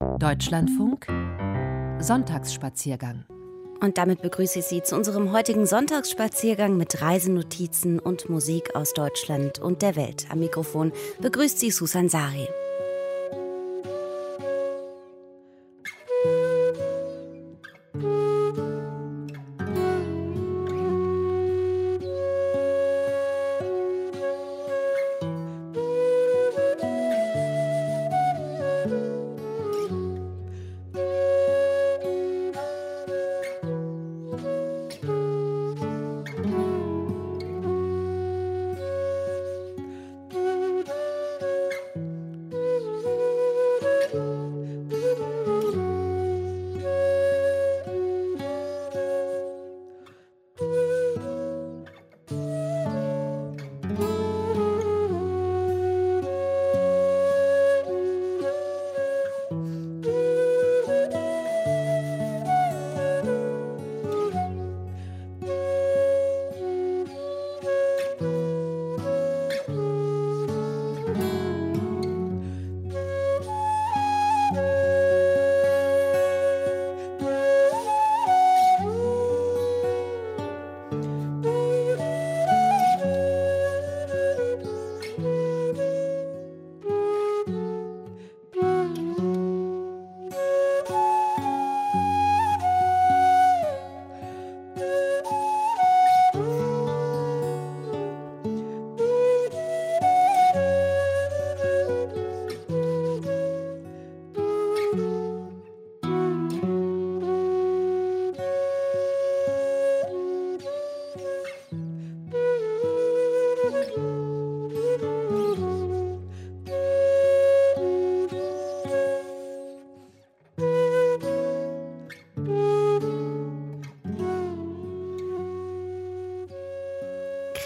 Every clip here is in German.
Deutschlandfunk Sonntagsspaziergang. Und damit begrüße ich Sie zu unserem heutigen Sonntagsspaziergang mit Reisenotizen und Musik aus Deutschland und der Welt. Am Mikrofon begrüßt Sie Susan Sari.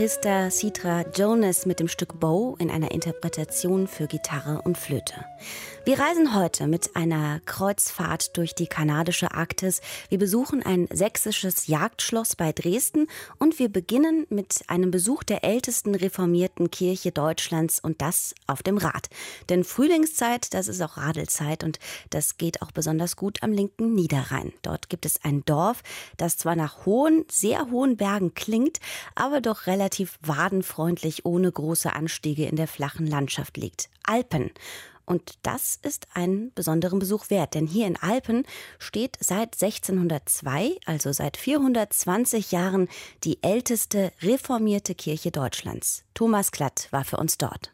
Christa Citra Jonas mit dem Stück Bow in einer Interpretation für Gitarre und Flöte. Wir reisen heute mit einer Kreuzfahrt durch die kanadische Arktis. Wir besuchen ein sächsisches Jagdschloss bei Dresden und wir beginnen mit einem Besuch der ältesten reformierten Kirche Deutschlands und das auf dem Rad. Denn Frühlingszeit, das ist auch Radelzeit und das geht auch besonders gut am linken Niederrhein. Dort gibt es ein Dorf, das zwar nach hohen, sehr hohen Bergen klingt, aber doch relativ wadenfreundlich ohne große Anstiege in der flachen Landschaft liegt. Alpen. Und das ist einen besonderen Besuch wert, denn hier in Alpen steht seit 1602, also seit 420 Jahren, die älteste reformierte Kirche Deutschlands. Thomas Klatt war für uns dort.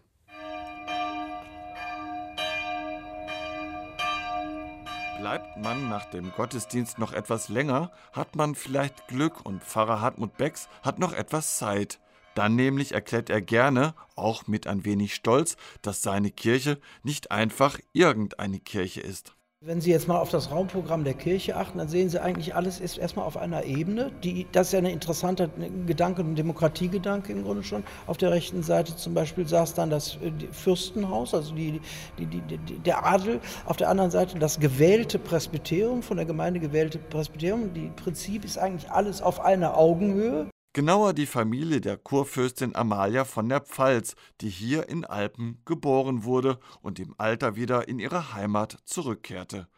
Bleibt man nach dem Gottesdienst noch etwas länger, hat man vielleicht Glück und Pfarrer Hartmut Becks hat noch etwas Zeit. Dann nämlich erklärt er gerne, auch mit ein wenig Stolz, dass seine Kirche nicht einfach irgendeine Kirche ist. Wenn Sie jetzt mal auf das Raumprogramm der Kirche achten, dann sehen Sie eigentlich, alles ist erstmal auf einer Ebene. Die, das ist ja ein interessanter Gedanke, ein Demokratiegedanke im Grunde schon. Auf der rechten Seite zum Beispiel saß dann das äh, Fürstenhaus, also die, die, der Adel. Auf der anderen Seite das gewählte Presbyterium, von der Gemeinde gewählte Presbyterium. Die Prinzip ist eigentlich alles auf einer Augenhöhe. Genauer die Familie der Kurfürstin Amalia von der Pfalz, die hier in Alpen geboren wurde und im Alter wieder in ihre Heimat zurückkehrte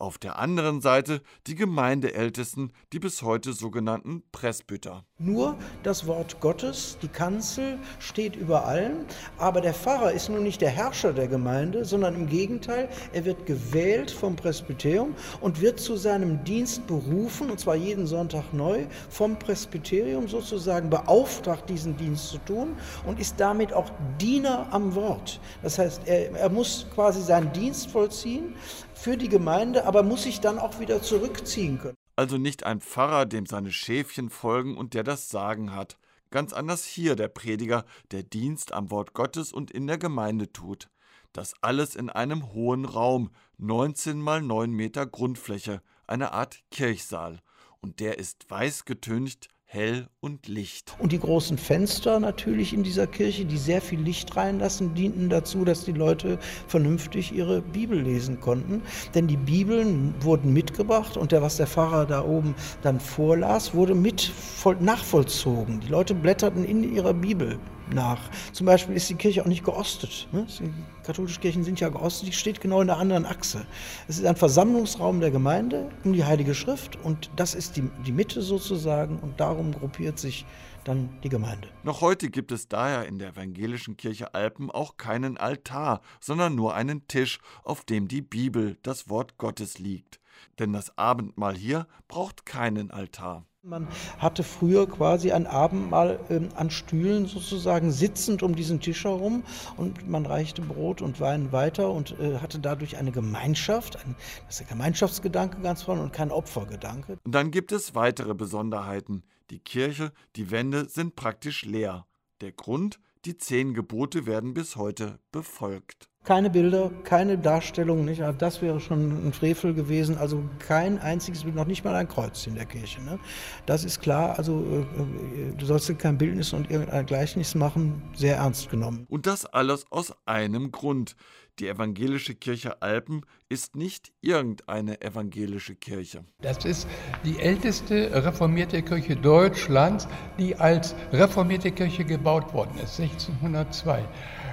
auf der anderen Seite die Gemeindeältesten, die bis heute sogenannten Presbyter. Nur das Wort Gottes, die Kanzel steht über allen, aber der Pfarrer ist nun nicht der Herrscher der Gemeinde, sondern im Gegenteil, er wird gewählt vom Presbyterium und wird zu seinem Dienst berufen, und zwar jeden Sonntag neu, vom Presbyterium sozusagen beauftragt, diesen Dienst zu tun und ist damit auch Diener am Wort. Das heißt, er, er muss quasi seinen Dienst vollziehen, für die Gemeinde, aber muss sich dann auch wieder zurückziehen können. Also nicht ein Pfarrer, dem seine Schäfchen folgen und der das Sagen hat. Ganz anders hier der Prediger, der Dienst am Wort Gottes und in der Gemeinde tut. Das alles in einem hohen Raum, 19 mal 9 Meter Grundfläche, eine Art Kirchsaal. Und der ist weiß getüncht, hell und Licht. Und die großen Fenster natürlich in dieser Kirche, die sehr viel Licht reinlassen, dienten dazu, dass die Leute vernünftig ihre Bibel lesen konnten. Denn die Bibeln wurden mitgebracht und der, was der Pfarrer da oben dann vorlas, wurde mit nachvollzogen. Die Leute blätterten in ihrer Bibel nach. Zum Beispiel ist die Kirche auch nicht geostet. Ne? Die katholischen Kirchen sind ja geostet, die steht genau in der anderen Achse. Es ist ein Versammlungsraum der Gemeinde um die Heilige Schrift und das ist die, die Mitte sozusagen und darum gruppiert sich dann die Gemeinde. Noch heute gibt es daher in der evangelischen Kirche Alpen auch keinen Altar, sondern nur einen Tisch, auf dem die Bibel, das Wort Gottes liegt. Denn das Abendmahl hier braucht keinen Altar. Man hatte früher quasi ein Abendmahl äh, an Stühlen sozusagen sitzend um diesen Tisch herum und man reichte Brot und Wein weiter und äh, hatte dadurch eine Gemeinschaft, ein, das ist der Gemeinschaftsgedanke ganz vorne und kein Opfergedanke. Und dann gibt es weitere Besonderheiten. Die Kirche, die Wände sind praktisch leer. Der Grund, die zehn Gebote werden bis heute befolgt. Keine Bilder, keine Darstellung, nicht? Ah, das wäre schon ein Frevel gewesen. Also kein einziges Bild, noch nicht mal ein Kreuz in der Kirche. Ne? Das ist klar. Also äh, äh, du sollst kein Bildnis und irgendein Gleichnis machen, sehr ernst genommen. Und das alles aus einem Grund. Die evangelische Kirche Alpen ist nicht irgendeine evangelische Kirche. Das ist die älteste reformierte Kirche Deutschlands, die als reformierte Kirche gebaut worden ist, 1602.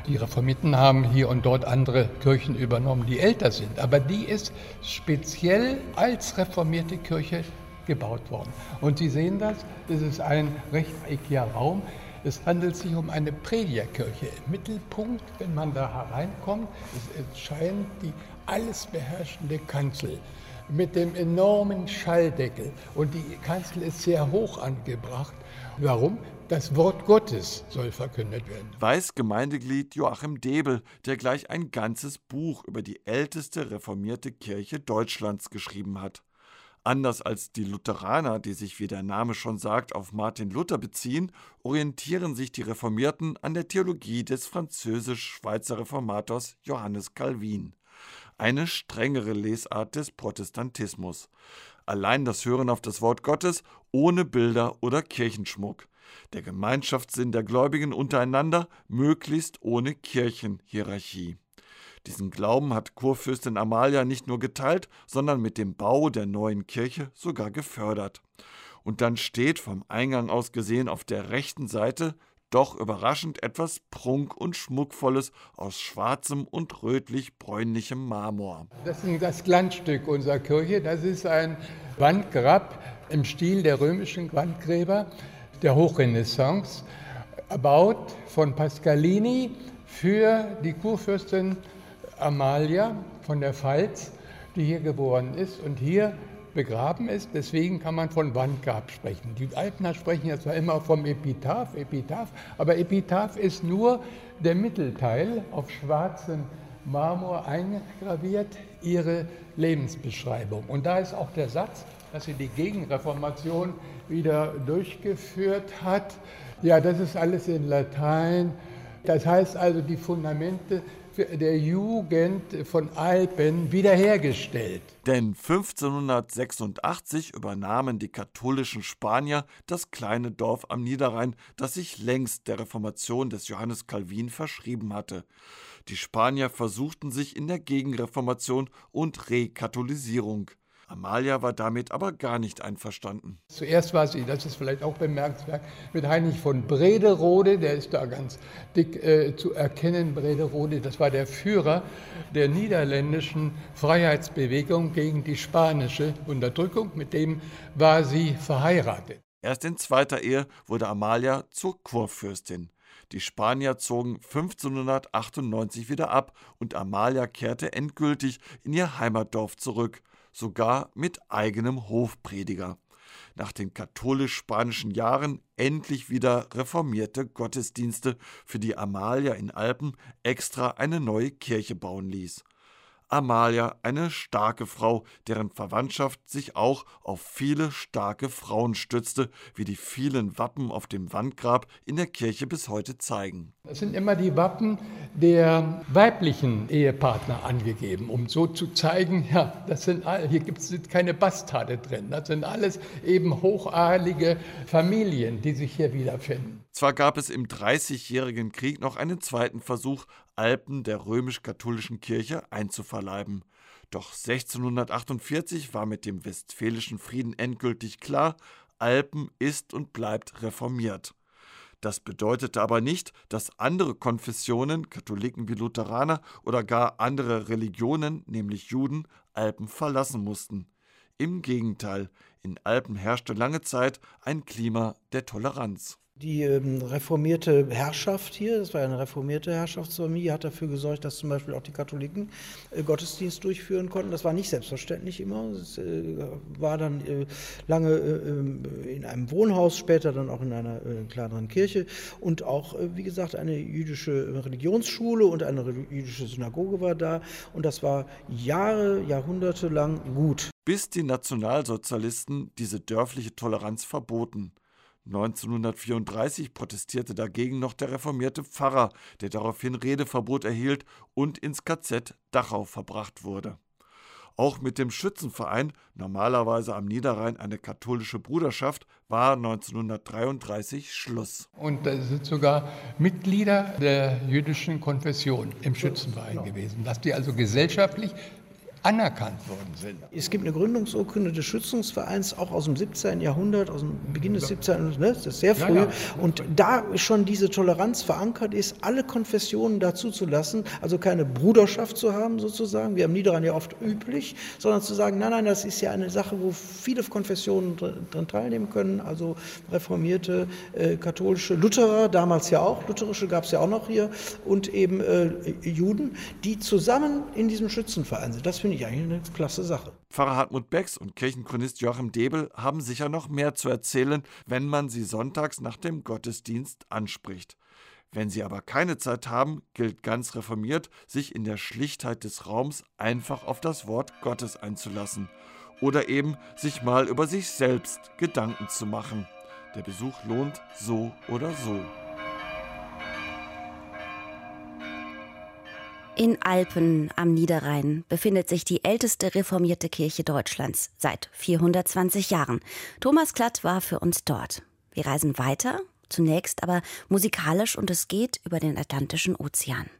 Die Reformiten haben hier und dort andere Kirchen übernommen, die älter sind, aber die ist speziell als reformierte Kirche gebaut worden. Und Sie sehen das, das ist ein rechteckiger Raum. Es handelt sich um eine Predigerkirche. Im Mittelpunkt, wenn man da hereinkommt, ist scheint die alles beherrschende Kanzel mit dem enormen Schalldeckel. Und die Kanzel ist sehr hoch angebracht. Warum? Das Wort Gottes soll verkündet werden. Weiß Gemeindeglied Joachim Debel, der gleich ein ganzes Buch über die älteste reformierte Kirche Deutschlands geschrieben hat. Anders als die Lutheraner, die sich, wie der Name schon sagt, auf Martin Luther beziehen, orientieren sich die Reformierten an der Theologie des französisch-schweizer Reformators Johannes Calvin. Eine strengere Lesart des Protestantismus. Allein das Hören auf das Wort Gottes ohne Bilder oder Kirchenschmuck der Gemeinschaftssinn der Gläubigen untereinander, möglichst ohne Kirchenhierarchie. Diesen Glauben hat Kurfürstin Amalia nicht nur geteilt, sondern mit dem Bau der neuen Kirche sogar gefördert. Und dann steht vom Eingang aus gesehen auf der rechten Seite doch überraschend etwas Prunk- und Schmuckvolles aus schwarzem und rötlich-bräunlichem Marmor. Das ist das Glanzstück unserer Kirche. Das ist ein Wandgrab im Stil der römischen Wandgräber der Hochrenaissance, erbaut von Pascalini für die Kurfürstin Amalia von der Pfalz, die hier geboren ist und hier begraben ist. Deswegen kann man von Wandgrab sprechen. Die Alpner sprechen ja zwar immer vom Epitaph, Epitaph, aber Epitaph ist nur der Mittelteil auf schwarzem Marmor eingraviert, ihre Lebensbeschreibung. Und da ist auch der Satz, dass sie die Gegenreformation wieder durchgeführt hat. Ja, das ist alles in Latein. Das heißt also, die Fundamente der Jugend von Alpen wiederhergestellt. Denn 1586 übernahmen die katholischen Spanier das kleine Dorf am Niederrhein, das sich längst der Reformation des Johannes Calvin verschrieben hatte. Die Spanier versuchten sich in der Gegenreformation und Rekatholisierung. Amalia war damit aber gar nicht einverstanden. Zuerst war sie, das ist vielleicht auch bemerkenswert, mit Heinrich von Brederode, der ist da ganz dick äh, zu erkennen. Brederode, das war der Führer der niederländischen Freiheitsbewegung gegen die spanische Unterdrückung. Mit dem war sie verheiratet. Erst in zweiter Ehe wurde Amalia zur Kurfürstin. Die Spanier zogen 1598 wieder ab und Amalia kehrte endgültig in ihr Heimatdorf zurück sogar mit eigenem Hofprediger. Nach den katholisch-spanischen Jahren endlich wieder reformierte Gottesdienste, für die Amalia in Alpen extra eine neue Kirche bauen ließ. Amalia eine starke Frau, deren Verwandtschaft sich auch auf viele starke Frauen stützte, wie die vielen Wappen auf dem Wandgrab in der Kirche bis heute zeigen. Das sind immer die Wappen der weiblichen Ehepartner angegeben, um so zu zeigen, ja, das sind all, hier gibt es keine Bastarde drin, das sind alles eben hochadelige Familien, die sich hier wiederfinden. Zwar gab es im Dreißigjährigen Krieg noch einen zweiten Versuch, Alpen der römisch-katholischen Kirche einzuverleiben. Doch 1648 war mit dem Westfälischen Frieden endgültig klar, Alpen ist und bleibt reformiert. Das bedeutete aber nicht, dass andere Konfessionen, Katholiken wie Lutheraner oder gar andere Religionen, nämlich Juden, Alpen verlassen mussten. Im Gegenteil, in Alpen herrschte lange Zeit ein Klima der Toleranz. Die ähm, reformierte Herrschaft hier, das war eine reformierte Herrschaftsfamilie, hat dafür gesorgt, dass zum Beispiel auch die Katholiken äh, Gottesdienst durchführen konnten. Das war nicht selbstverständlich immer. Es äh, war dann äh, lange äh, ähm, in einem Wohnhaus, später dann auch in einer kleineren Kirche und auch, wie gesagt, eine jüdische Religionsschule und eine jüdische Synagoge war da. Und das war Jahre, Jahrhunderte lang gut. Bis die Nationalsozialisten diese dörfliche Toleranz verboten. 1934 protestierte dagegen noch der reformierte Pfarrer, der daraufhin Redeverbot erhielt und ins KZ Dachau verbracht wurde. Auch mit dem Schützenverein, normalerweise am Niederrhein eine katholische Bruderschaft, war 1933 Schluss. Und da sind sogar Mitglieder der jüdischen Konfession im Schützenverein gewesen, dass die also gesellschaftlich anerkannt worden sind. Es gibt eine Gründungsurkunde des Schützungsvereins, auch aus dem 17. Jahrhundert, aus dem Beginn des 17. Jahrhunderts, ne? das ist sehr früh. Ja, ja. Und da schon diese Toleranz verankert ist, alle Konfessionen dazu zu lassen, also keine Bruderschaft zu haben sozusagen, wie am Niederrhein ja oft üblich, sondern zu sagen, nein, nein, das ist ja eine Sache, wo viele Konfessionen dran teilnehmen können, also reformierte, äh, katholische, Lutherer, damals ja auch, lutherische gab es ja auch noch hier, und eben äh, Juden, die zusammen in diesem Schützenverein sind. Das finde ich eigentlich eine klasse Sache. Pfarrer Hartmut Becks und Kirchenchronist Joachim Debel haben sicher noch mehr zu erzählen, wenn man sie sonntags nach dem Gottesdienst anspricht. Wenn sie aber keine Zeit haben, gilt ganz reformiert, sich in der Schlichtheit des Raums einfach auf das Wort Gottes einzulassen oder eben sich mal über sich selbst Gedanken zu machen. Der Besuch lohnt so oder so. In Alpen am Niederrhein befindet sich die älteste reformierte Kirche Deutschlands seit 420 Jahren. Thomas Klatt war für uns dort. Wir reisen weiter, zunächst aber musikalisch und es geht über den Atlantischen Ozean.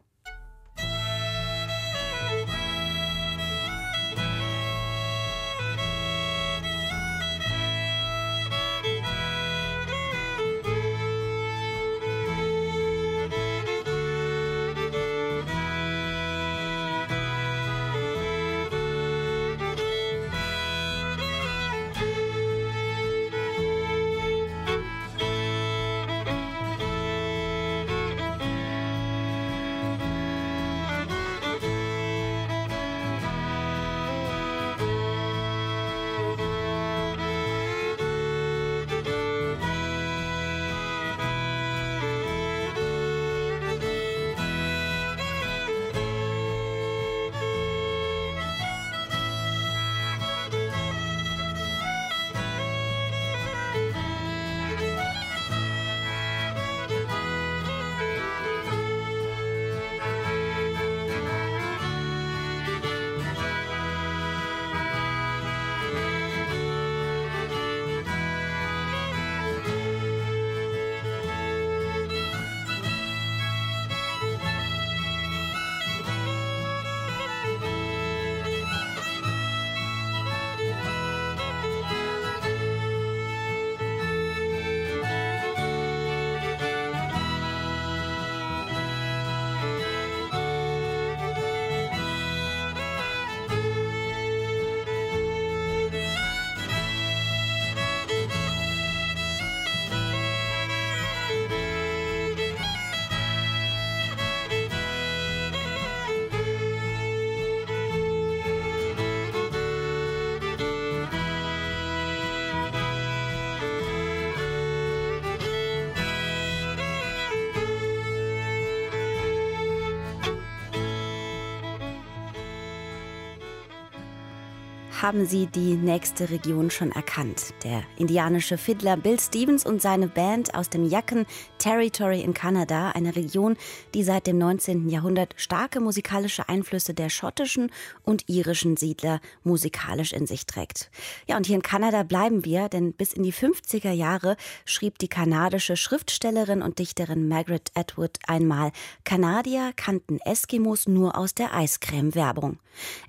Haben Sie die nächste Region schon erkannt. Der indianische Fiddler Bill Stevens und seine Band aus dem Yakan Territory in Kanada, eine Region, die seit dem 19. Jahrhundert starke musikalische Einflüsse der schottischen und irischen Siedler musikalisch in sich trägt. Ja, und hier in Kanada bleiben wir, denn bis in die 50er Jahre schrieb die kanadische Schriftstellerin und Dichterin Margaret Atwood einmal, Kanadier kannten Eskimos nur aus der Eiscreme-Werbung.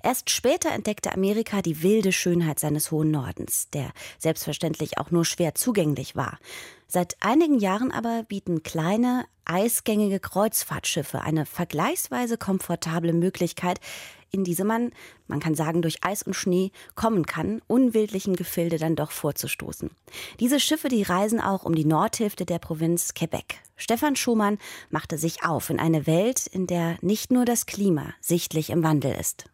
Erst später entdeckte Amerika die wilde Schönheit seines hohen Nordens, der selbstverständlich auch nur schwer zugänglich war. Seit einigen Jahren aber bieten kleine, eisgängige Kreuzfahrtschiffe eine vergleichsweise komfortable Möglichkeit, in diese man, man kann sagen, durch Eis und Schnee kommen kann, unwildlichen Gefilde dann doch vorzustoßen. Diese Schiffe, die reisen auch um die Nordhälfte der Provinz Quebec. Stefan Schumann machte sich auf in eine Welt, in der nicht nur das Klima sichtlich im Wandel ist.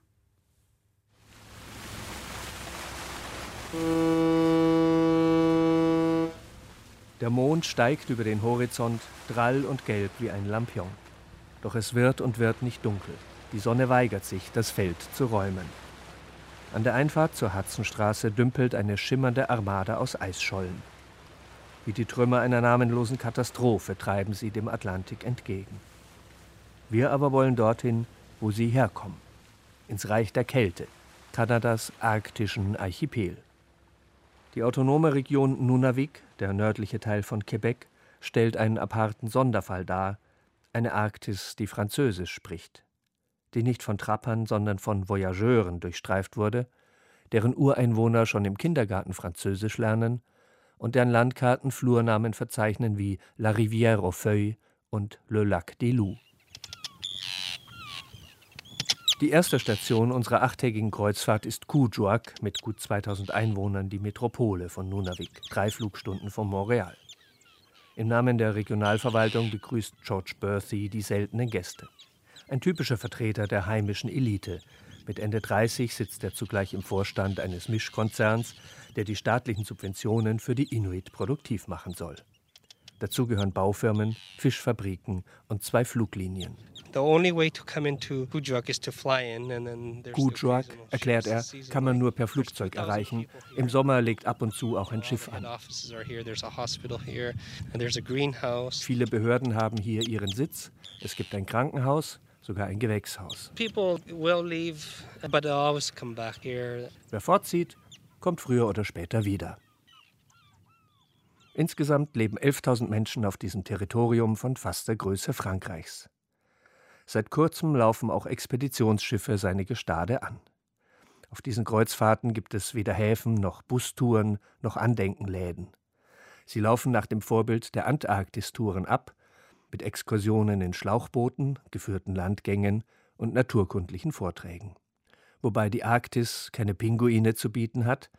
Der Mond steigt über den Horizont, drall und gelb wie ein Lampion. Doch es wird und wird nicht dunkel. Die Sonne weigert sich, das Feld zu räumen. An der Einfahrt zur Hudsonstraße dümpelt eine schimmernde Armada aus Eisschollen. Wie die Trümmer einer namenlosen Katastrophe treiben sie dem Atlantik entgegen. Wir aber wollen dorthin, wo sie herkommen, ins Reich der Kälte, Kanadas arktischen Archipel. Die autonome Region Nunavik, der nördliche Teil von Quebec, stellt einen aparten Sonderfall dar, eine Arktis, die Französisch spricht die nicht von Trappern, sondern von Voyageuren durchstreift wurde, deren Ureinwohner schon im Kindergarten Französisch lernen und deren Landkarten Flurnamen verzeichnen wie La Rivière aux Feuilles und Le Lac des Loups. Die erste Station unserer achttägigen Kreuzfahrt ist Kuujjuaq mit gut 2000 Einwohnern, die Metropole von Nunavik, drei Flugstunden von Montreal. Im Namen der Regionalverwaltung begrüßt George Berthy die seltenen Gäste. Ein typischer Vertreter der heimischen Elite. Mit Ende 30 sitzt er zugleich im Vorstand eines Mischkonzerns, der die staatlichen Subventionen für die Inuit produktiv machen soll. Dazu gehören Baufirmen, Fischfabriken und zwei Fluglinien. Kuujjuaq, erklärt er, kann man nur per Flugzeug erreichen. Im Sommer legt ab und zu auch ein Schiff an. Viele Behörden haben hier ihren Sitz. Es gibt ein Krankenhaus, sogar ein Gewächshaus. Wer fortzieht, kommt früher oder später wieder. Insgesamt leben 11.000 Menschen auf diesem Territorium von fast der Größe Frankreichs. Seit kurzem laufen auch Expeditionsschiffe seine Gestade an. Auf diesen Kreuzfahrten gibt es weder Häfen noch Bustouren noch Andenkenläden. Sie laufen nach dem Vorbild der Antarktistouren ab mit Exkursionen in Schlauchbooten, geführten Landgängen und naturkundlichen Vorträgen. Wobei die Arktis keine Pinguine zu bieten hat,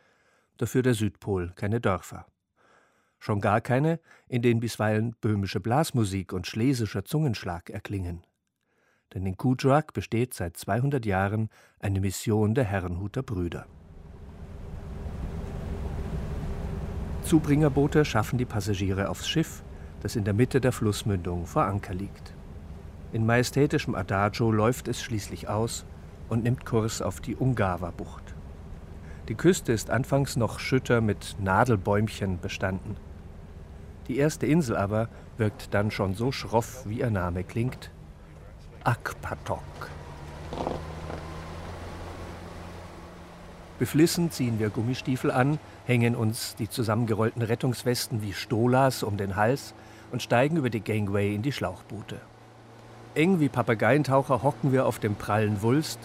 dafür der Südpol keine Dörfer. Schon gar keine, in denen bisweilen böhmische Blasmusik und schlesischer Zungenschlag erklingen. Denn in Kuujjuaq besteht seit 200 Jahren eine Mission der Herrenhuter Brüder. Zubringerboote schaffen die Passagiere aufs Schiff das in der Mitte der Flussmündung vor Anker liegt. In majestätischem Adagio läuft es schließlich aus und nimmt Kurs auf die Ungava-Bucht. Die Küste ist anfangs noch schütter mit Nadelbäumchen bestanden. Die erste Insel aber wirkt dann schon so schroff, wie ihr Name klingt: Akpatok. Beflissen ziehen wir Gummistiefel an, hängen uns die zusammengerollten Rettungswesten wie Stolas um den Hals und steigen über die Gangway in die Schlauchboote. Eng wie Papageientaucher hocken wir auf dem prallen Wulst.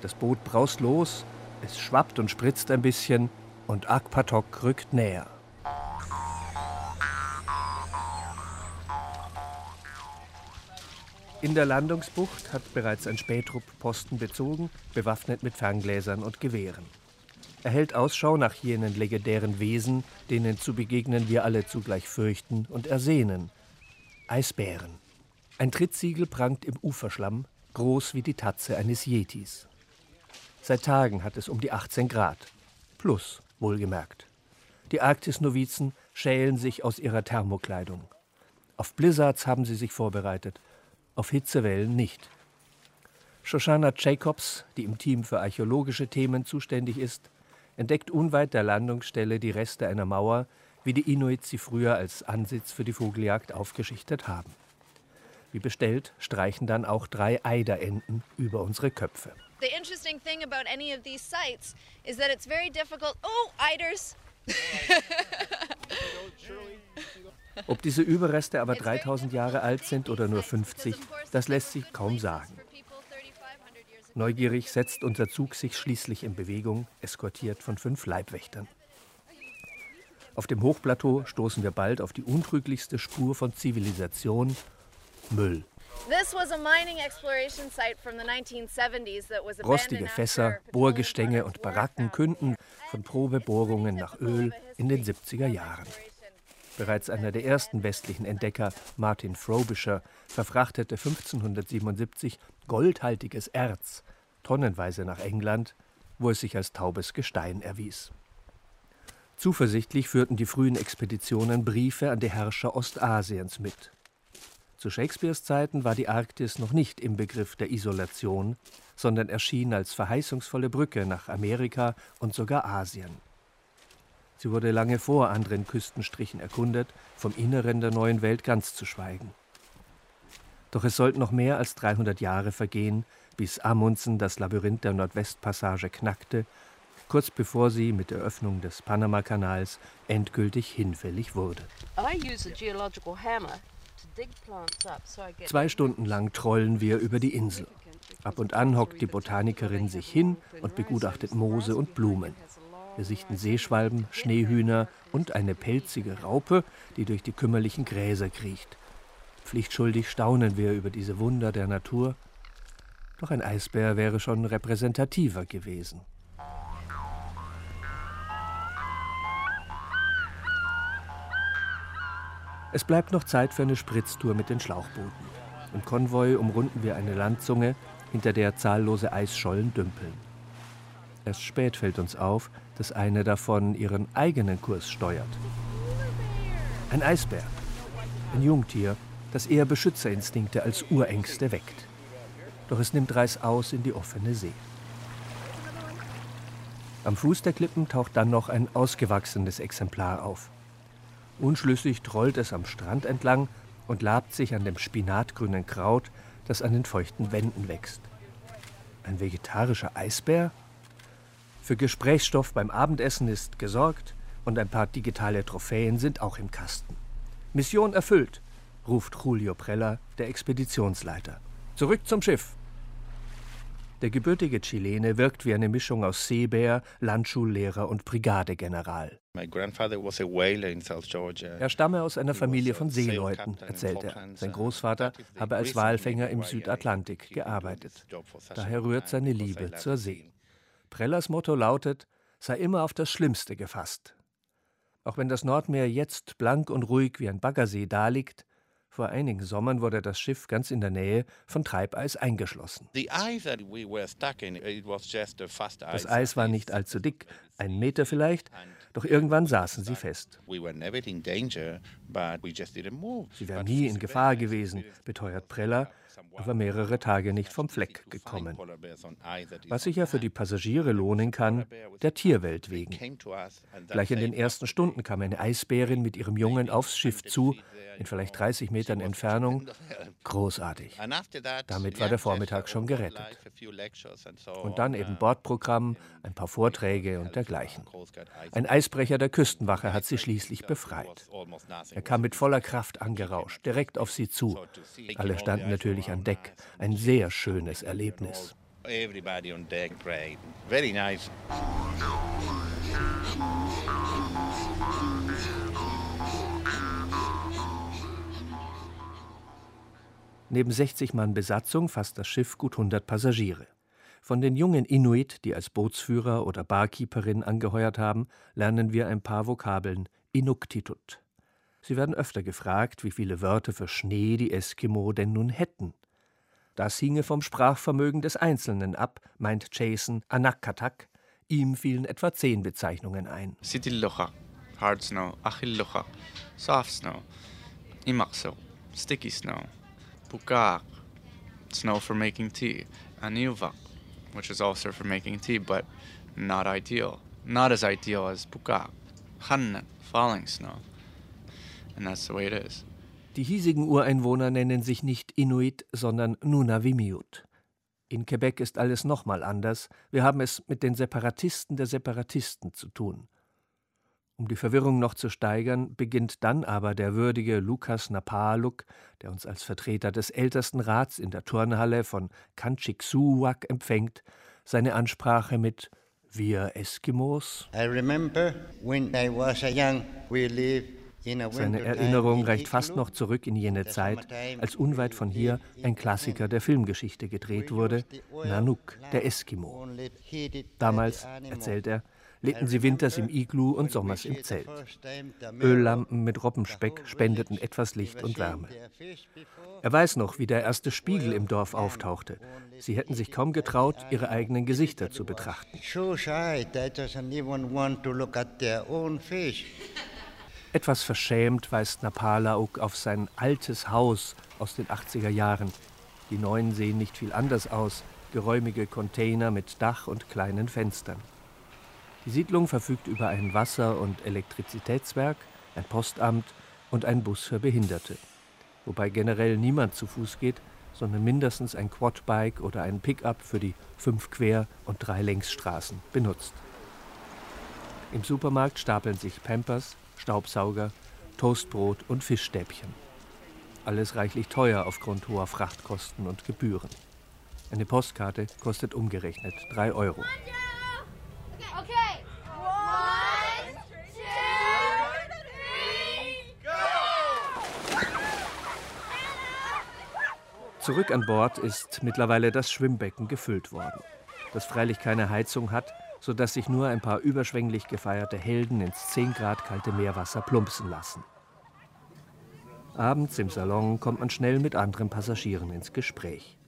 Das Boot braust los, es schwappt und spritzt ein bisschen und Akpatok rückt näher. In der Landungsbucht hat bereits ein Spähtrupp Posten bezogen, bewaffnet mit Ferngläsern und Gewehren. Er hält Ausschau nach jenen legendären Wesen, denen zu begegnen wir alle zugleich fürchten und ersehnen. Eisbären. Ein Trittsiegel prangt im Uferschlamm, groß wie die Tatze eines Yetis. Seit Tagen hat es um die 18 Grad. Plus, wohlgemerkt. Die Arktis-Novizen schälen sich aus ihrer Thermokleidung. Auf Blizzards haben sie sich vorbereitet, auf Hitzewellen nicht. Shoshana Jacobs, die im Team für archäologische Themen zuständig ist, entdeckt unweit der Landungsstelle die Reste einer Mauer, wie die Inuit sie früher als Ansitz für die Vogeljagd aufgeschichtet haben. Wie bestellt, streichen dann auch drei Eiderenten über unsere Köpfe. The interesting thing about any of these sites is that it's very difficult. Oh, Eiders! Ob diese Überreste aber 3000 Jahre alt sind oder nur 50, das lässt sich kaum sagen. Neugierig setzt unser Zug sich schließlich in Bewegung, eskortiert von fünf Leibwächtern. Auf dem Hochplateau stoßen wir bald auf die untrüglichste Spur von Zivilisation Müll. Rostige Fässer, Bohrgestänge und Baracken künden von Probebohrungen nach Öl in den 70er Jahren. Bereits einer der ersten westlichen Entdecker, Martin Frobisher, verfrachtete 1577 goldhaltiges Erz tonnenweise nach England, wo es sich als taubes Gestein erwies. Zuversichtlich führten die frühen Expeditionen Briefe an die Herrscher Ostasiens mit. Zu Shakespeares Zeiten war die Arktis noch nicht im Begriff der Isolation, sondern erschien als verheißungsvolle Brücke nach Amerika und sogar Asien. Sie wurde lange vor anderen Küstenstrichen erkundet, vom Inneren der neuen Welt ganz zu schweigen. Doch es sollten noch mehr als 300 Jahre vergehen, bis Amundsen das Labyrinth der Nordwestpassage knackte, kurz bevor sie mit der Öffnung des Panamakanals endgültig hinfällig wurde. Zwei Stunden lang trollen wir über die Insel. Ab und an hockt die Botanikerin sich hin und begutachtet Moose und Blumen. Wir sichten Seeschwalben, Schneehühner und eine pelzige Raupe, die durch die kümmerlichen Gräser kriecht. Pflichtschuldig staunen wir über diese Wunder der Natur. Doch ein Eisbär wäre schon repräsentativer gewesen. Es bleibt noch Zeit für eine Spritztour mit den Schlauchbooten. Im Konvoi umrunden wir eine Landzunge, hinter der zahllose Eisschollen dümpeln. Erst spät fällt uns auf, dass eine davon ihren eigenen Kurs steuert. Ein Eisbär, ein Jungtier, das eher Beschützerinstinkte als Urängste weckt. Doch es nimmt reißaus in die offene See. Am Fuß der Klippen taucht dann noch ein ausgewachsenes Exemplar auf. Unschlüssig trollt es am Strand entlang und labt sich an dem spinatgrünen Kraut, das an den feuchten Wänden wächst. Ein vegetarischer Eisbär? Für Gesprächsstoff beim Abendessen ist gesorgt und ein paar digitale Trophäen sind auch im Kasten. Mission erfüllt, ruft Julio Prella, der Expeditionsleiter. Zurück zum Schiff. Der gebürtige Chilene wirkt wie eine Mischung aus Seebär, Landschullehrer und Brigadegeneral. Er stamme aus einer Familie von Seeleuten, erzählt er. Sein Großvater habe als Walfänger im Südatlantik gearbeitet. Daher rührt seine Liebe zur See. Prellers Motto lautet, sei immer auf das Schlimmste gefasst. Auch wenn das Nordmeer jetzt blank und ruhig wie ein Baggersee daliegt, vor einigen Sommern wurde das Schiff ganz in der Nähe von Treibeis eingeschlossen. Das Eis war nicht allzu dick, ein Meter vielleicht, doch irgendwann saßen sie fest. Sie wären nie in Gefahr gewesen, beteuert Preller, aber mehrere Tage nicht vom Fleck gekommen. Was sich ja für die Passagiere lohnen kann, der Tierwelt wegen. Gleich in den ersten Stunden kam eine Eisbärin mit ihrem Jungen aufs Schiff zu, in vielleicht 30 Metern Entfernung. Großartig. Damit war der Vormittag schon gerettet. Und dann eben Bordprogramm, ein paar Vorträge und dergleichen. Ein Eisbrecher der Küstenwache hat sie schließlich befreit. Er kam mit voller Kraft angerauscht, direkt auf sie zu. Alle standen natürlich an Deck. Ein sehr schönes Erlebnis. Everybody on deck prayed. Very nice. Neben 60 Mann Besatzung fasst das Schiff gut 100 Passagiere. Von den jungen Inuit, die als Bootsführer oder Barkeeperin angeheuert haben, lernen wir ein paar Vokabeln Inuktitut. Sie werden öfter gefragt, wie viele Wörter für Schnee die Eskimo denn nun hätten. Das hinge vom Sprachvermögen des Einzelnen ab, meint Jason Anakatak. Ihm fielen etwa zehn Bezeichnungen ein. Sitillocha, Hard Snow, Achillocha, Soft Snow, Imakso, Sticky Snow, Pukak, Snow for making tea, Aniuvak, which is also for making tea, but not ideal. Not as ideal as Pukak. Hannet, falling snow. And that's the way it is. Die hiesigen Ureinwohner nennen sich nicht Inuit, sondern Nunavimiut. In Quebec ist alles nochmal anders. Wir haben es mit den Separatisten der Separatisten zu tun. Um die Verwirrung noch zu steigern, beginnt dann aber der würdige Lukas Napaluk, der uns als Vertreter des ältesten Rats in der Turnhalle von Kanchiksuwak empfängt, seine Ansprache mit Wir Eskimos. Seine Erinnerung reicht fast noch zurück in jene Zeit, als unweit von hier ein Klassiker der Filmgeschichte gedreht wurde, Nanook, der Eskimo. Damals, erzählt er, lebten sie winters im Iglu und sommers im Zelt. Öllampen mit Robbenspeck spendeten etwas Licht und Wärme. Er weiß noch, wie der erste Spiegel im Dorf auftauchte. Sie hätten sich kaum getraut, ihre eigenen Gesichter zu betrachten. Etwas verschämt weist Napalauk auf sein altes Haus aus den 80er Jahren. Die neuen sehen nicht viel anders aus, geräumige Container mit Dach und kleinen Fenstern. Die Siedlung verfügt über ein Wasser- und Elektrizitätswerk, ein Postamt und einen Bus für Behinderte. Wobei generell niemand zu Fuß geht, sondern mindestens ein Quadbike oder ein Pickup für die fünf Quer- und drei Längsstraßen benutzt. Im Supermarkt stapeln sich Pampers, Staubsauger, Toastbrot und Fischstäbchen. Alles reichlich teuer aufgrund hoher Frachtkosten und Gebühren. Eine Postkarte kostet umgerechnet 3 Euro. Zurück an Bord ist mittlerweile das Schwimmbecken gefüllt worden, das freilich keine Heizung hat, sodass sich nur ein paar überschwänglich gefeierte Helden ins 10 Grad kalte Meerwasser plumpsen lassen. Abends im Salon kommt man schnell mit anderen Passagieren ins Gespräch.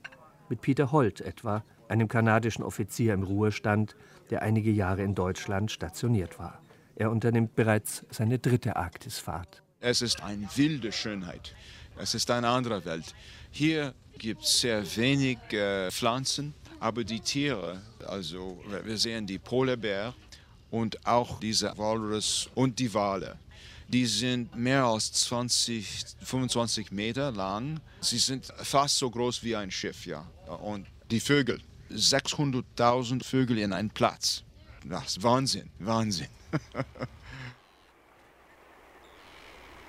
Mit Peter Holt etwa, einem kanadischen Offizier im Ruhestand, der einige Jahre in Deutschland stationiert war. Er unternimmt bereits seine dritte Arktisfahrt. Es ist eine wilde Schönheit. Es ist eine andere Welt. Hier gibt es sehr wenig äh, Pflanzen, aber die Tiere, also wir sehen die Polarbär und auch diese Walrus und die Wale. Die sind mehr als 20, 25 Meter lang. Sie sind fast so groß wie ein Schiff, ja. Und die Vögel, 600.000 Vögel in einem Platz. Das ist Wahnsinn, Wahnsinn.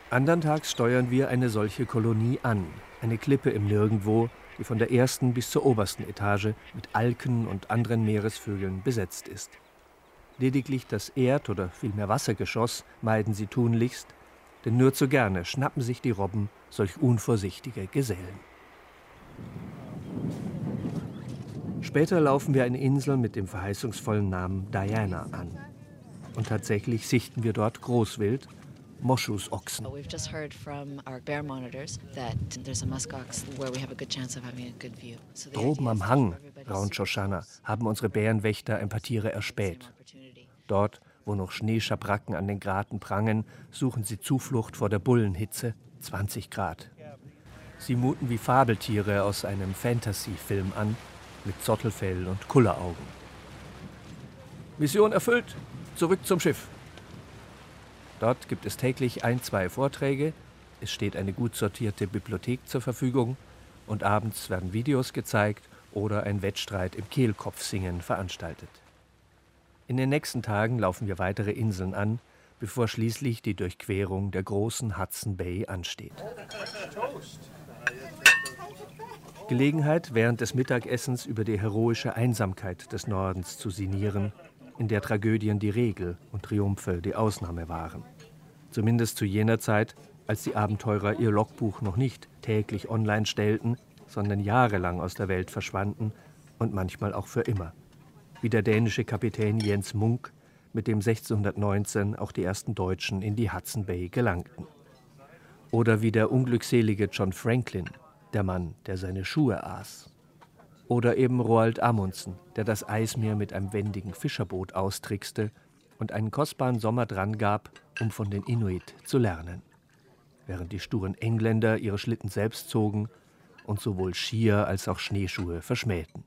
Anderntags steuern wir eine solche Kolonie an. Eine Klippe im Nirgendwo, die von der ersten bis zur obersten Etage mit Alken und anderen Meeresvögeln besetzt ist. Lediglich das Erd- oder vielmehr Wassergeschoss meiden sie tunlichst, denn nur zu gerne schnappen sich die Robben solch unvorsichtige Gesellen. Später laufen wir eine Insel mit dem verheißungsvollen Namen Diana an. Und tatsächlich sichten wir dort Großwild, Moschusochsen. Droben am Hang, raunt Shoshana, haben unsere Bärenwächter ein paar Tiere erspäht. Dort, wo noch Schneeschabracken an den Graten prangen, suchen sie Zuflucht vor der Bullenhitze, 20 Grad. Sie muten wie Fabeltiere aus einem Fantasy-Film an, mit Zottelfell und Kulleraugen. Mission erfüllt, zurück zum Schiff. Dort gibt es täglich ein, zwei Vorträge, es steht eine gut sortierte Bibliothek zur Verfügung und abends werden Videos gezeigt oder ein Wettstreit im Kehlkopfsingen veranstaltet. In den nächsten Tagen laufen wir weitere Inseln an, bevor schließlich die Durchquerung der großen Hudson Bay ansteht. Gelegenheit, während des Mittagessens über die heroische Einsamkeit des Nordens zu sinnieren in der Tragödien die Regel und Triumphe die Ausnahme waren. Zumindest zu jener Zeit, als die Abenteurer ihr Logbuch noch nicht täglich online stellten, sondern jahrelang aus der Welt verschwanden und manchmal auch für immer. Wie der dänische Kapitän Jens Munk, mit dem 1619 auch die ersten Deutschen in die Hudson Bay gelangten. Oder wie der unglückselige John Franklin, der Mann, der seine Schuhe aß. Oder eben Roald Amundsen, der das Eismeer mit einem wendigen Fischerboot austrickste und einen kostbaren Sommer dran gab, um von den Inuit zu lernen. Während die sturen Engländer ihre Schlitten selbst zogen und sowohl Skier als auch Schneeschuhe verschmähten.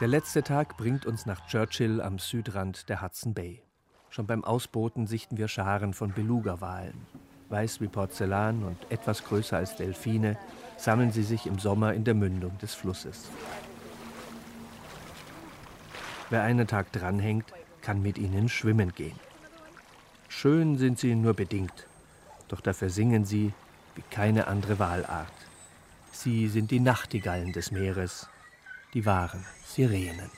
Der letzte Tag bringt uns nach Churchill am Südrand der Hudson Bay. Schon beim Ausboten sichten wir Scharen von Beluga-Walen. weiß wie Porzellan und etwas größer als Delfine, sammeln sie sich im Sommer in der Mündung des Flusses. Wer einen Tag dranhängt, kann mit ihnen schwimmen gehen. Schön sind sie nur bedingt, doch dafür singen sie wie keine andere Walart. Sie sind die Nachtigallen des Meeres, die wahren Sirenen.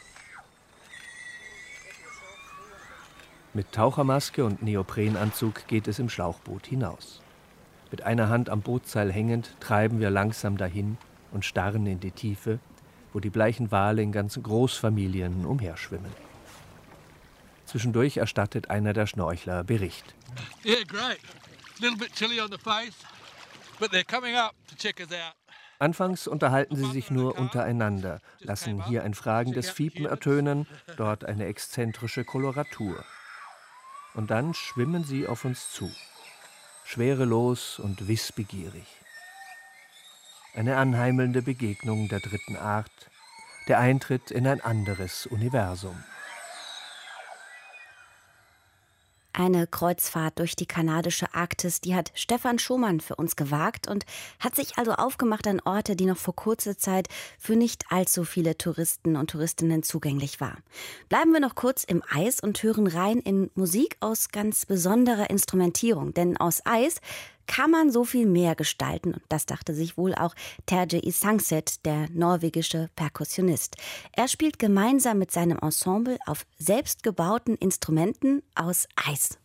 Mit Tauchermaske und Neoprenanzug geht es im Schlauchboot hinaus. Mit einer Hand am Bootseil hängend treiben wir langsam dahin und starren in die Tiefe, wo die bleichen Wale in ganzen Großfamilien umherschwimmen. Zwischendurch erstattet einer der Schnorchler Bericht. Yeah, great. Little bit chilly on the face, but they're coming up to check us out. Anfangs unterhalten sie sich nur untereinander, lassen hier ein fragendes Fiepen ertönen, dort eine exzentrische Koloratur. Und dann schwimmen sie auf uns zu, schwerelos und wissbegierig. Eine anheimelnde Begegnung der dritten Art, der Eintritt in ein anderes Universum. Eine Kreuzfahrt durch die kanadische Arktis, die hat Stefan Schumann für uns gewagt und hat sich also aufgemacht an Orte, die noch vor kurzer Zeit für nicht allzu viele Touristen und Touristinnen zugänglich waren. Bleiben wir noch kurz im Eis und hören rein in Musik aus ganz besonderer Instrumentierung, denn aus Eis kann man so viel mehr gestalten. Und das dachte sich wohl auch Terje Isangset, der norwegische Perkussionist. Er spielt gemeinsam mit seinem Ensemble auf selbstgebauten Instrumenten aus Eis.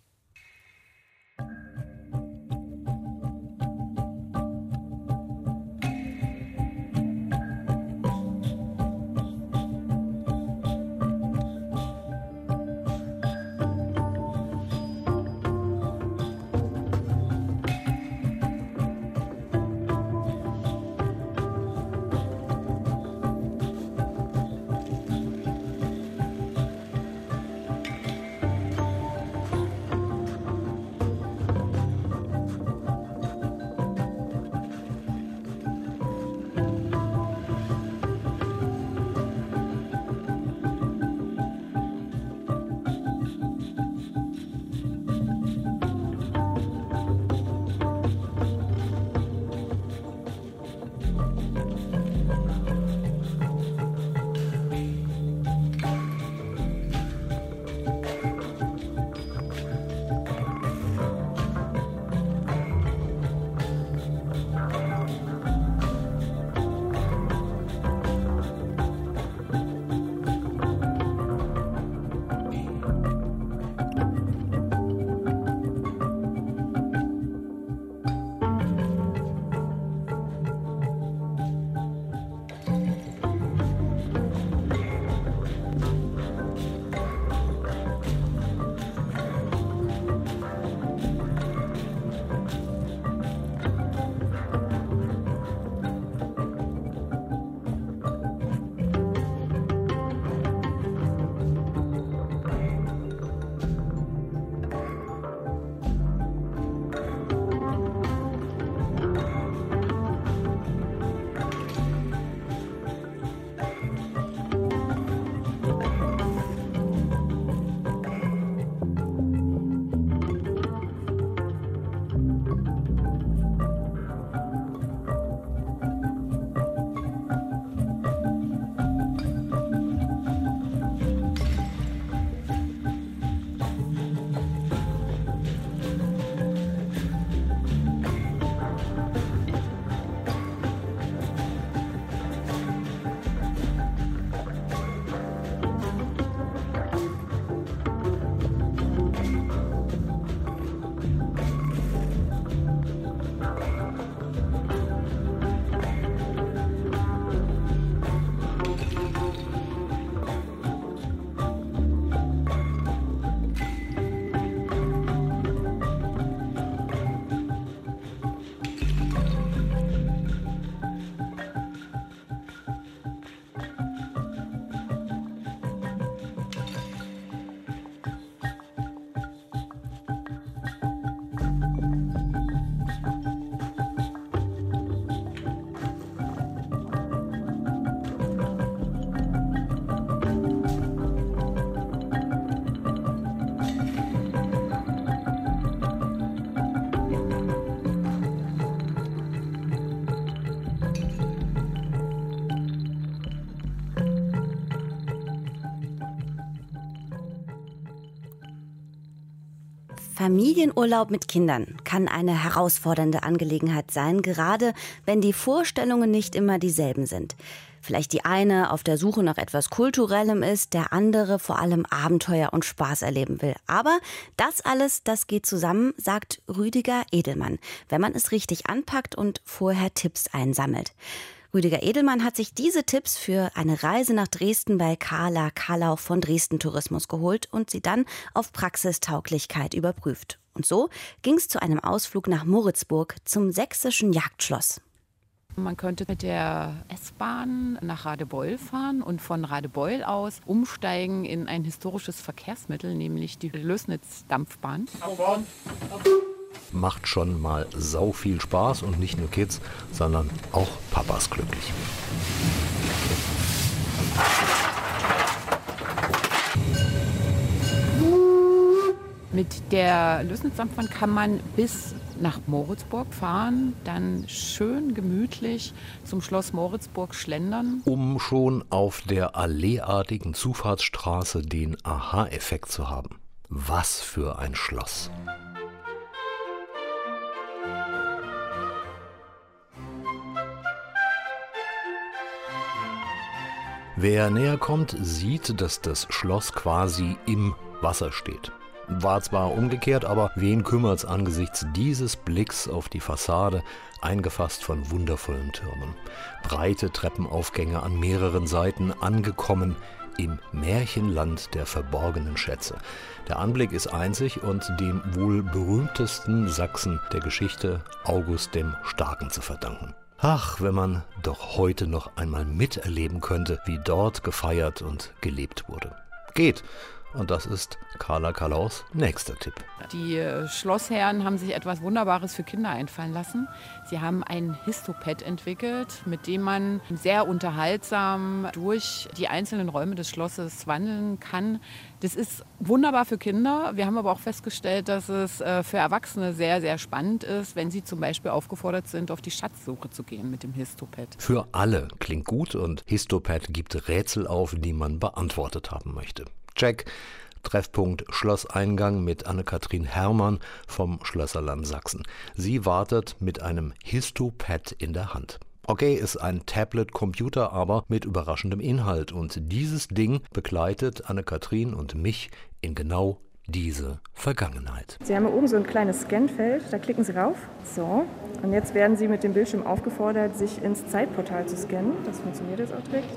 Familienurlaub mit Kindern kann eine herausfordernde Angelegenheit sein, gerade wenn die Vorstellungen nicht immer dieselben sind. Vielleicht die eine auf der Suche nach etwas Kulturellem ist, der andere vor allem Abenteuer und Spaß erleben will. Aber das alles, das geht zusammen, sagt Rüdiger Edelmann, wenn man es richtig anpackt und vorher Tipps einsammelt. Rüdiger Edelmann hat sich diese Tipps für eine Reise nach Dresden bei Carla Kallau von Dresden Tourismus geholt und sie dann auf Praxistauglichkeit überprüft. Und so ging es zu einem Ausflug nach Moritzburg zum sächsischen Jagdschloss. Man könnte mit der S-Bahn nach Radebeul fahren und von Radebeul aus umsteigen in ein historisches Verkehrsmittel, nämlich die Lösnitz-Dampfbahn. Macht schon mal sau viel Spaß und nicht nur Kids, sondern auch Papas glücklich. Mit der Lösnitz-Dampfbahn kann man bis nach Moritzburg fahren, dann schön gemütlich zum Schloss Moritzburg schlendern. Um schon auf der alleeartigen Zufahrtsstraße den Aha-Effekt zu haben. Was für ein Schloss. Wer näher kommt, sieht, dass das Schloss quasi im Wasser steht. War zwar umgekehrt, aber wen kümmert's angesichts dieses Blicks auf die Fassade, eingefasst von wundervollen Türmen. Breite Treppenaufgänge an mehreren Seiten, angekommen im Märchenland der verborgenen Schätze. Der Anblick ist einzig und dem wohl berühmtesten Sachsen der Geschichte, August dem Starken, zu verdanken. Ach, wenn man doch heute noch einmal miterleben könnte, wie dort gefeiert und gelebt wurde. Geht, und das ist Carla Kalaus nächster Tipp. Die äh, Schlossherren haben sich etwas Wunderbares für Kinder einfallen lassen. Sie haben ein Histopad entwickelt, mit dem man sehr unterhaltsam durch die einzelnen Räume des Schlosses wandeln kann. Das ist wunderbar für Kinder. Wir haben aber auch festgestellt, dass es äh, für Erwachsene sehr, sehr spannend ist, wenn sie zum Beispiel aufgefordert sind, auf die Schatzsuche zu gehen mit dem Histopad. Für alle klingt gut und Histopad gibt Rätsel auf, die man beantwortet haben möchte. Check. Treffpunkt Schlosseingang mit Anne-Kathrin Hermann vom Schlösserland Sachsen. Sie wartet mit einem Histopad in der Hand. Okay, ist ein Tablet-Computer, aber mit überraschendem Inhalt. Und dieses Ding begleitet Anne-Kathrin und mich in genau diese Vergangenheit. Sie haben oben so ein kleines Scanfeld, da klicken Sie rauf. So, und jetzt werden Sie mit dem Bildschirm aufgefordert, sich ins Zeitportal zu scannen. Das funktioniert jetzt auch direkt.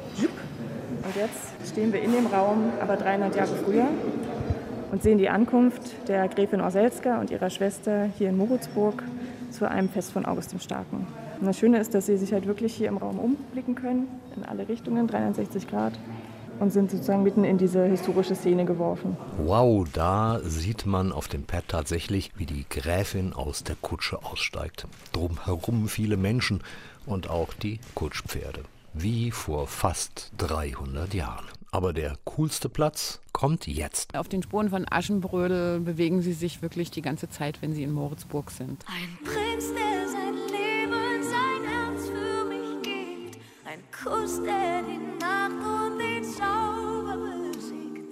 Und jetzt stehen wir in dem Raum, aber 300 Jahre früher und sehen die Ankunft der Gräfin Orselska und ihrer Schwester hier in Moritzburg zu einem Fest von August dem Starken. Und das Schöne ist, dass sie sich halt wirklich hier im Raum umblicken können, in alle Richtungen, 360 Grad und sind sozusagen mitten in diese historische Szene geworfen. Wow, da sieht man auf dem Pad tatsächlich, wie die Gräfin aus der Kutsche aussteigt. Drumherum viele Menschen und auch die Kutschpferde wie vor fast 300 Jahren. Aber der coolste Platz kommt jetzt. Auf den Spuren von Aschenbrödel bewegen sie sich wirklich die ganze Zeit, wenn sie in Moritzburg sind. Ein Prinz, der sein Leben, sein Herz für mich gibt. Ein Kuss, der die Nacht und den Zauber besiegt.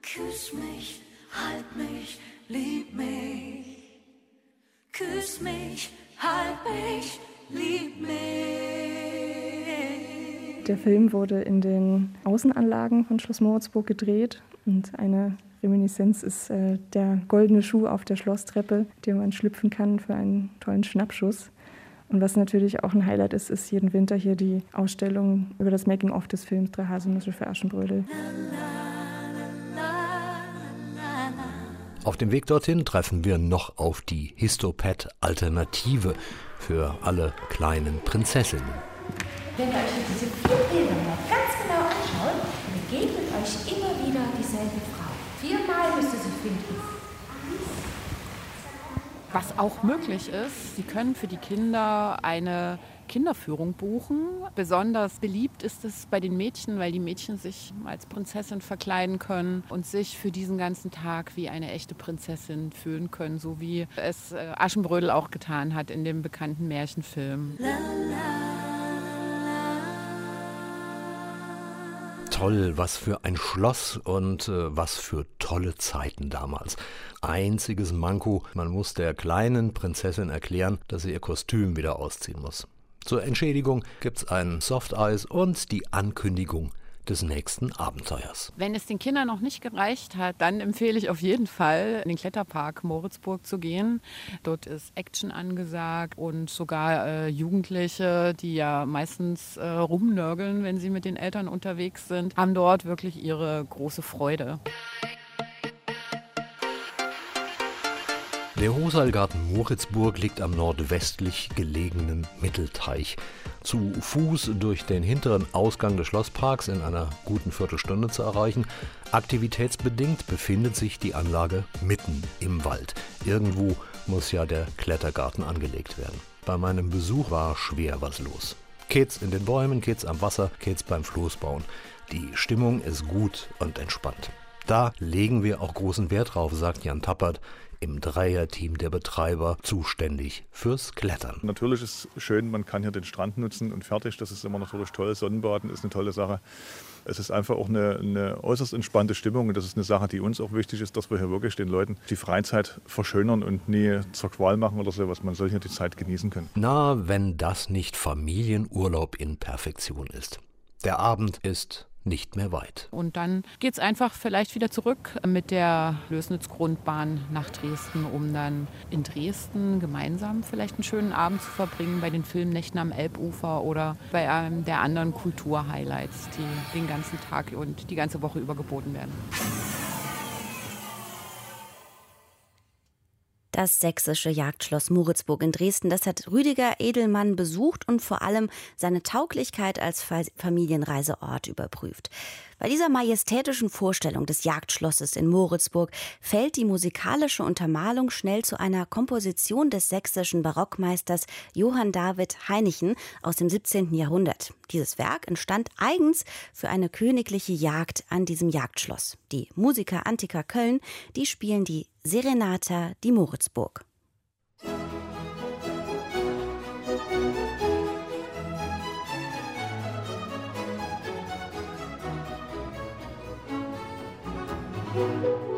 Küss mich, halt mich, lieb Der Film wurde in den Außenanlagen von Schloss Moritzburg gedreht und eine Reminiszenz ist äh, der goldene Schuh auf der Schlosstreppe, den man schlüpfen kann für einen tollen Schnappschuss. Und was natürlich auch ein Highlight ist, ist jeden Winter hier die Ausstellung über das Making-of des Films Drei Haselnüsse für Aschenbrödel. Auf dem Weg dorthin treffen wir noch auf die Histopad-Alternative für alle kleinen Prinzessinnen. Wenn ihr euch diese vier Bilder mal ganz genau anschaut, begegnet euch immer wieder dieselbe Frau. Viermal müsst ihr sie finden. Was auch möglich ist, Sie können für die Kinder eine Kinderführung buchen. Besonders beliebt ist es bei den Mädchen, weil die Mädchen sich als Prinzessin verkleiden können und sich für diesen ganzen Tag wie eine echte Prinzessin fühlen können, so wie es äh, Aschenbrödel auch getan hat in dem bekannten Märchenfilm. La, la. Toll, was für ein Schloss und äh, was für tolle Zeiten damals. Einziges Manko, man muss der kleinen Prinzessin erklären, dass sie ihr Kostüm wieder ausziehen muss. Zur Entschädigung gibt's ein Softeis und die Ankündigung des nächsten Abenteuers. Wenn es den Kindern noch nicht gereicht hat, dann empfehle ich auf jeden Fall, in den Kletterpark Moritzburg zu gehen. Dort ist Action angesagt und sogar äh, Jugendliche, die ja meistens äh, rumnörgeln, wenn sie mit den Eltern unterwegs sind, haben dort wirklich ihre große Freude. Der Hosalgarten Moritzburg liegt am nordwestlich gelegenen Mittelteich. Zu Fuß durch den hinteren Ausgang des Schlossparks in einer guten Viertelstunde zu erreichen. Aktivitätsbedingt befindet sich die Anlage mitten im Wald. Irgendwo muss ja der Klettergarten angelegt werden. Bei meinem Besuch war schwer was los. Kids in den Bäumen, Kids am Wasser, Kids beim Floßbauen. Die Stimmung ist gut und entspannt. Da legen wir auch großen Wert drauf, sagt Jan Tappert im Dreierteam der Betreiber zuständig fürs Klettern. Natürlich ist es schön, man kann hier den Strand nutzen und fertig. Das ist immer natürlich toll. Sonnenbaden ist eine tolle Sache. Es ist einfach auch eine, eine äußerst entspannte Stimmung und das ist eine Sache, die uns auch wichtig ist, dass wir hier wirklich den Leuten die Freizeit verschönern und nie zur Qual machen oder sowas. Man soll hier die Zeit genießen können. Na, wenn das nicht Familienurlaub in Perfektion ist. Der Abend ist nicht mehr weit. Und dann geht es einfach vielleicht wieder zurück mit der Lösnitz-Grundbahn nach Dresden, um dann in Dresden gemeinsam vielleicht einen schönen Abend zu verbringen bei den Filmnächten am Elbufer oder bei einem der anderen Kulturhighlights, die den ganzen Tag und die ganze Woche über geboten werden. Das sächsische Jagdschloss Moritzburg in Dresden, das hat Rüdiger Edelmann besucht und vor allem seine Tauglichkeit als Familienreiseort überprüft. Bei dieser majestätischen Vorstellung des Jagdschlosses in Moritzburg fällt die musikalische Untermalung schnell zu einer Komposition des sächsischen Barockmeisters Johann David Heinichen aus dem 17. Jahrhundert. Dieses Werk entstand eigens für eine königliche Jagd an diesem Jagdschloss. Die Musiker Antika Köln, die spielen die Serenata die Moritzburg. Musik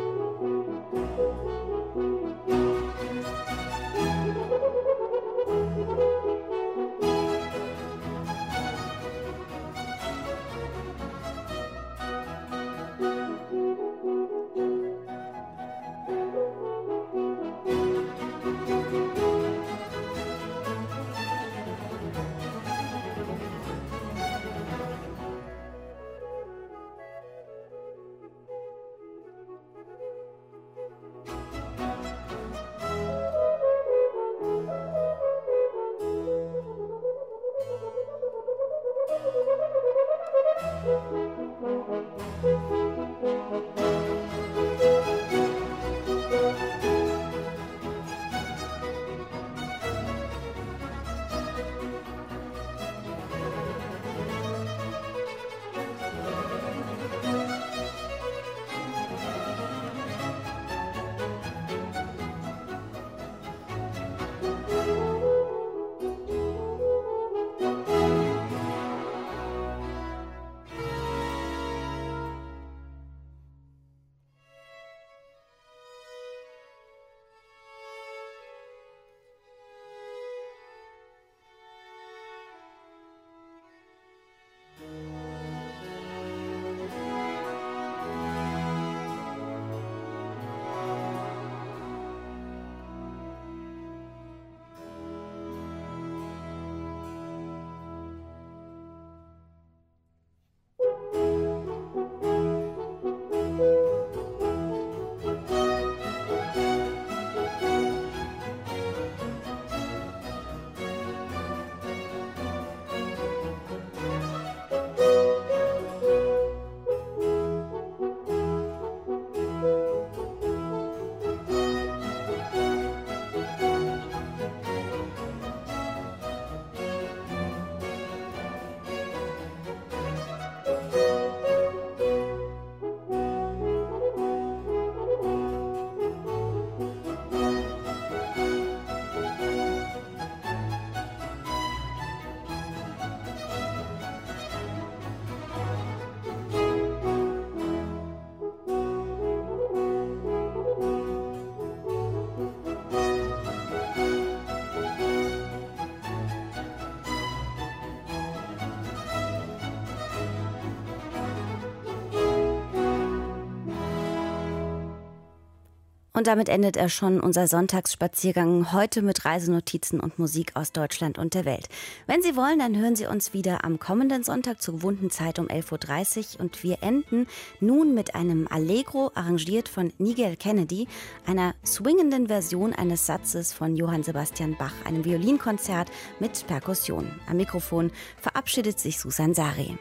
Und damit endet er schon unser Sonntagsspaziergang heute mit Reisenotizen und Musik aus Deutschland und der Welt. Wenn Sie wollen, dann hören Sie uns wieder am kommenden Sonntag zur gewohnten Zeit um 11.30 Uhr und wir enden nun mit einem Allegro arrangiert von Nigel Kennedy, einer swingenden Version eines Satzes von Johann Sebastian Bach, einem Violinkonzert mit Perkussion. Am Mikrofon verabschiedet sich Susan Sari.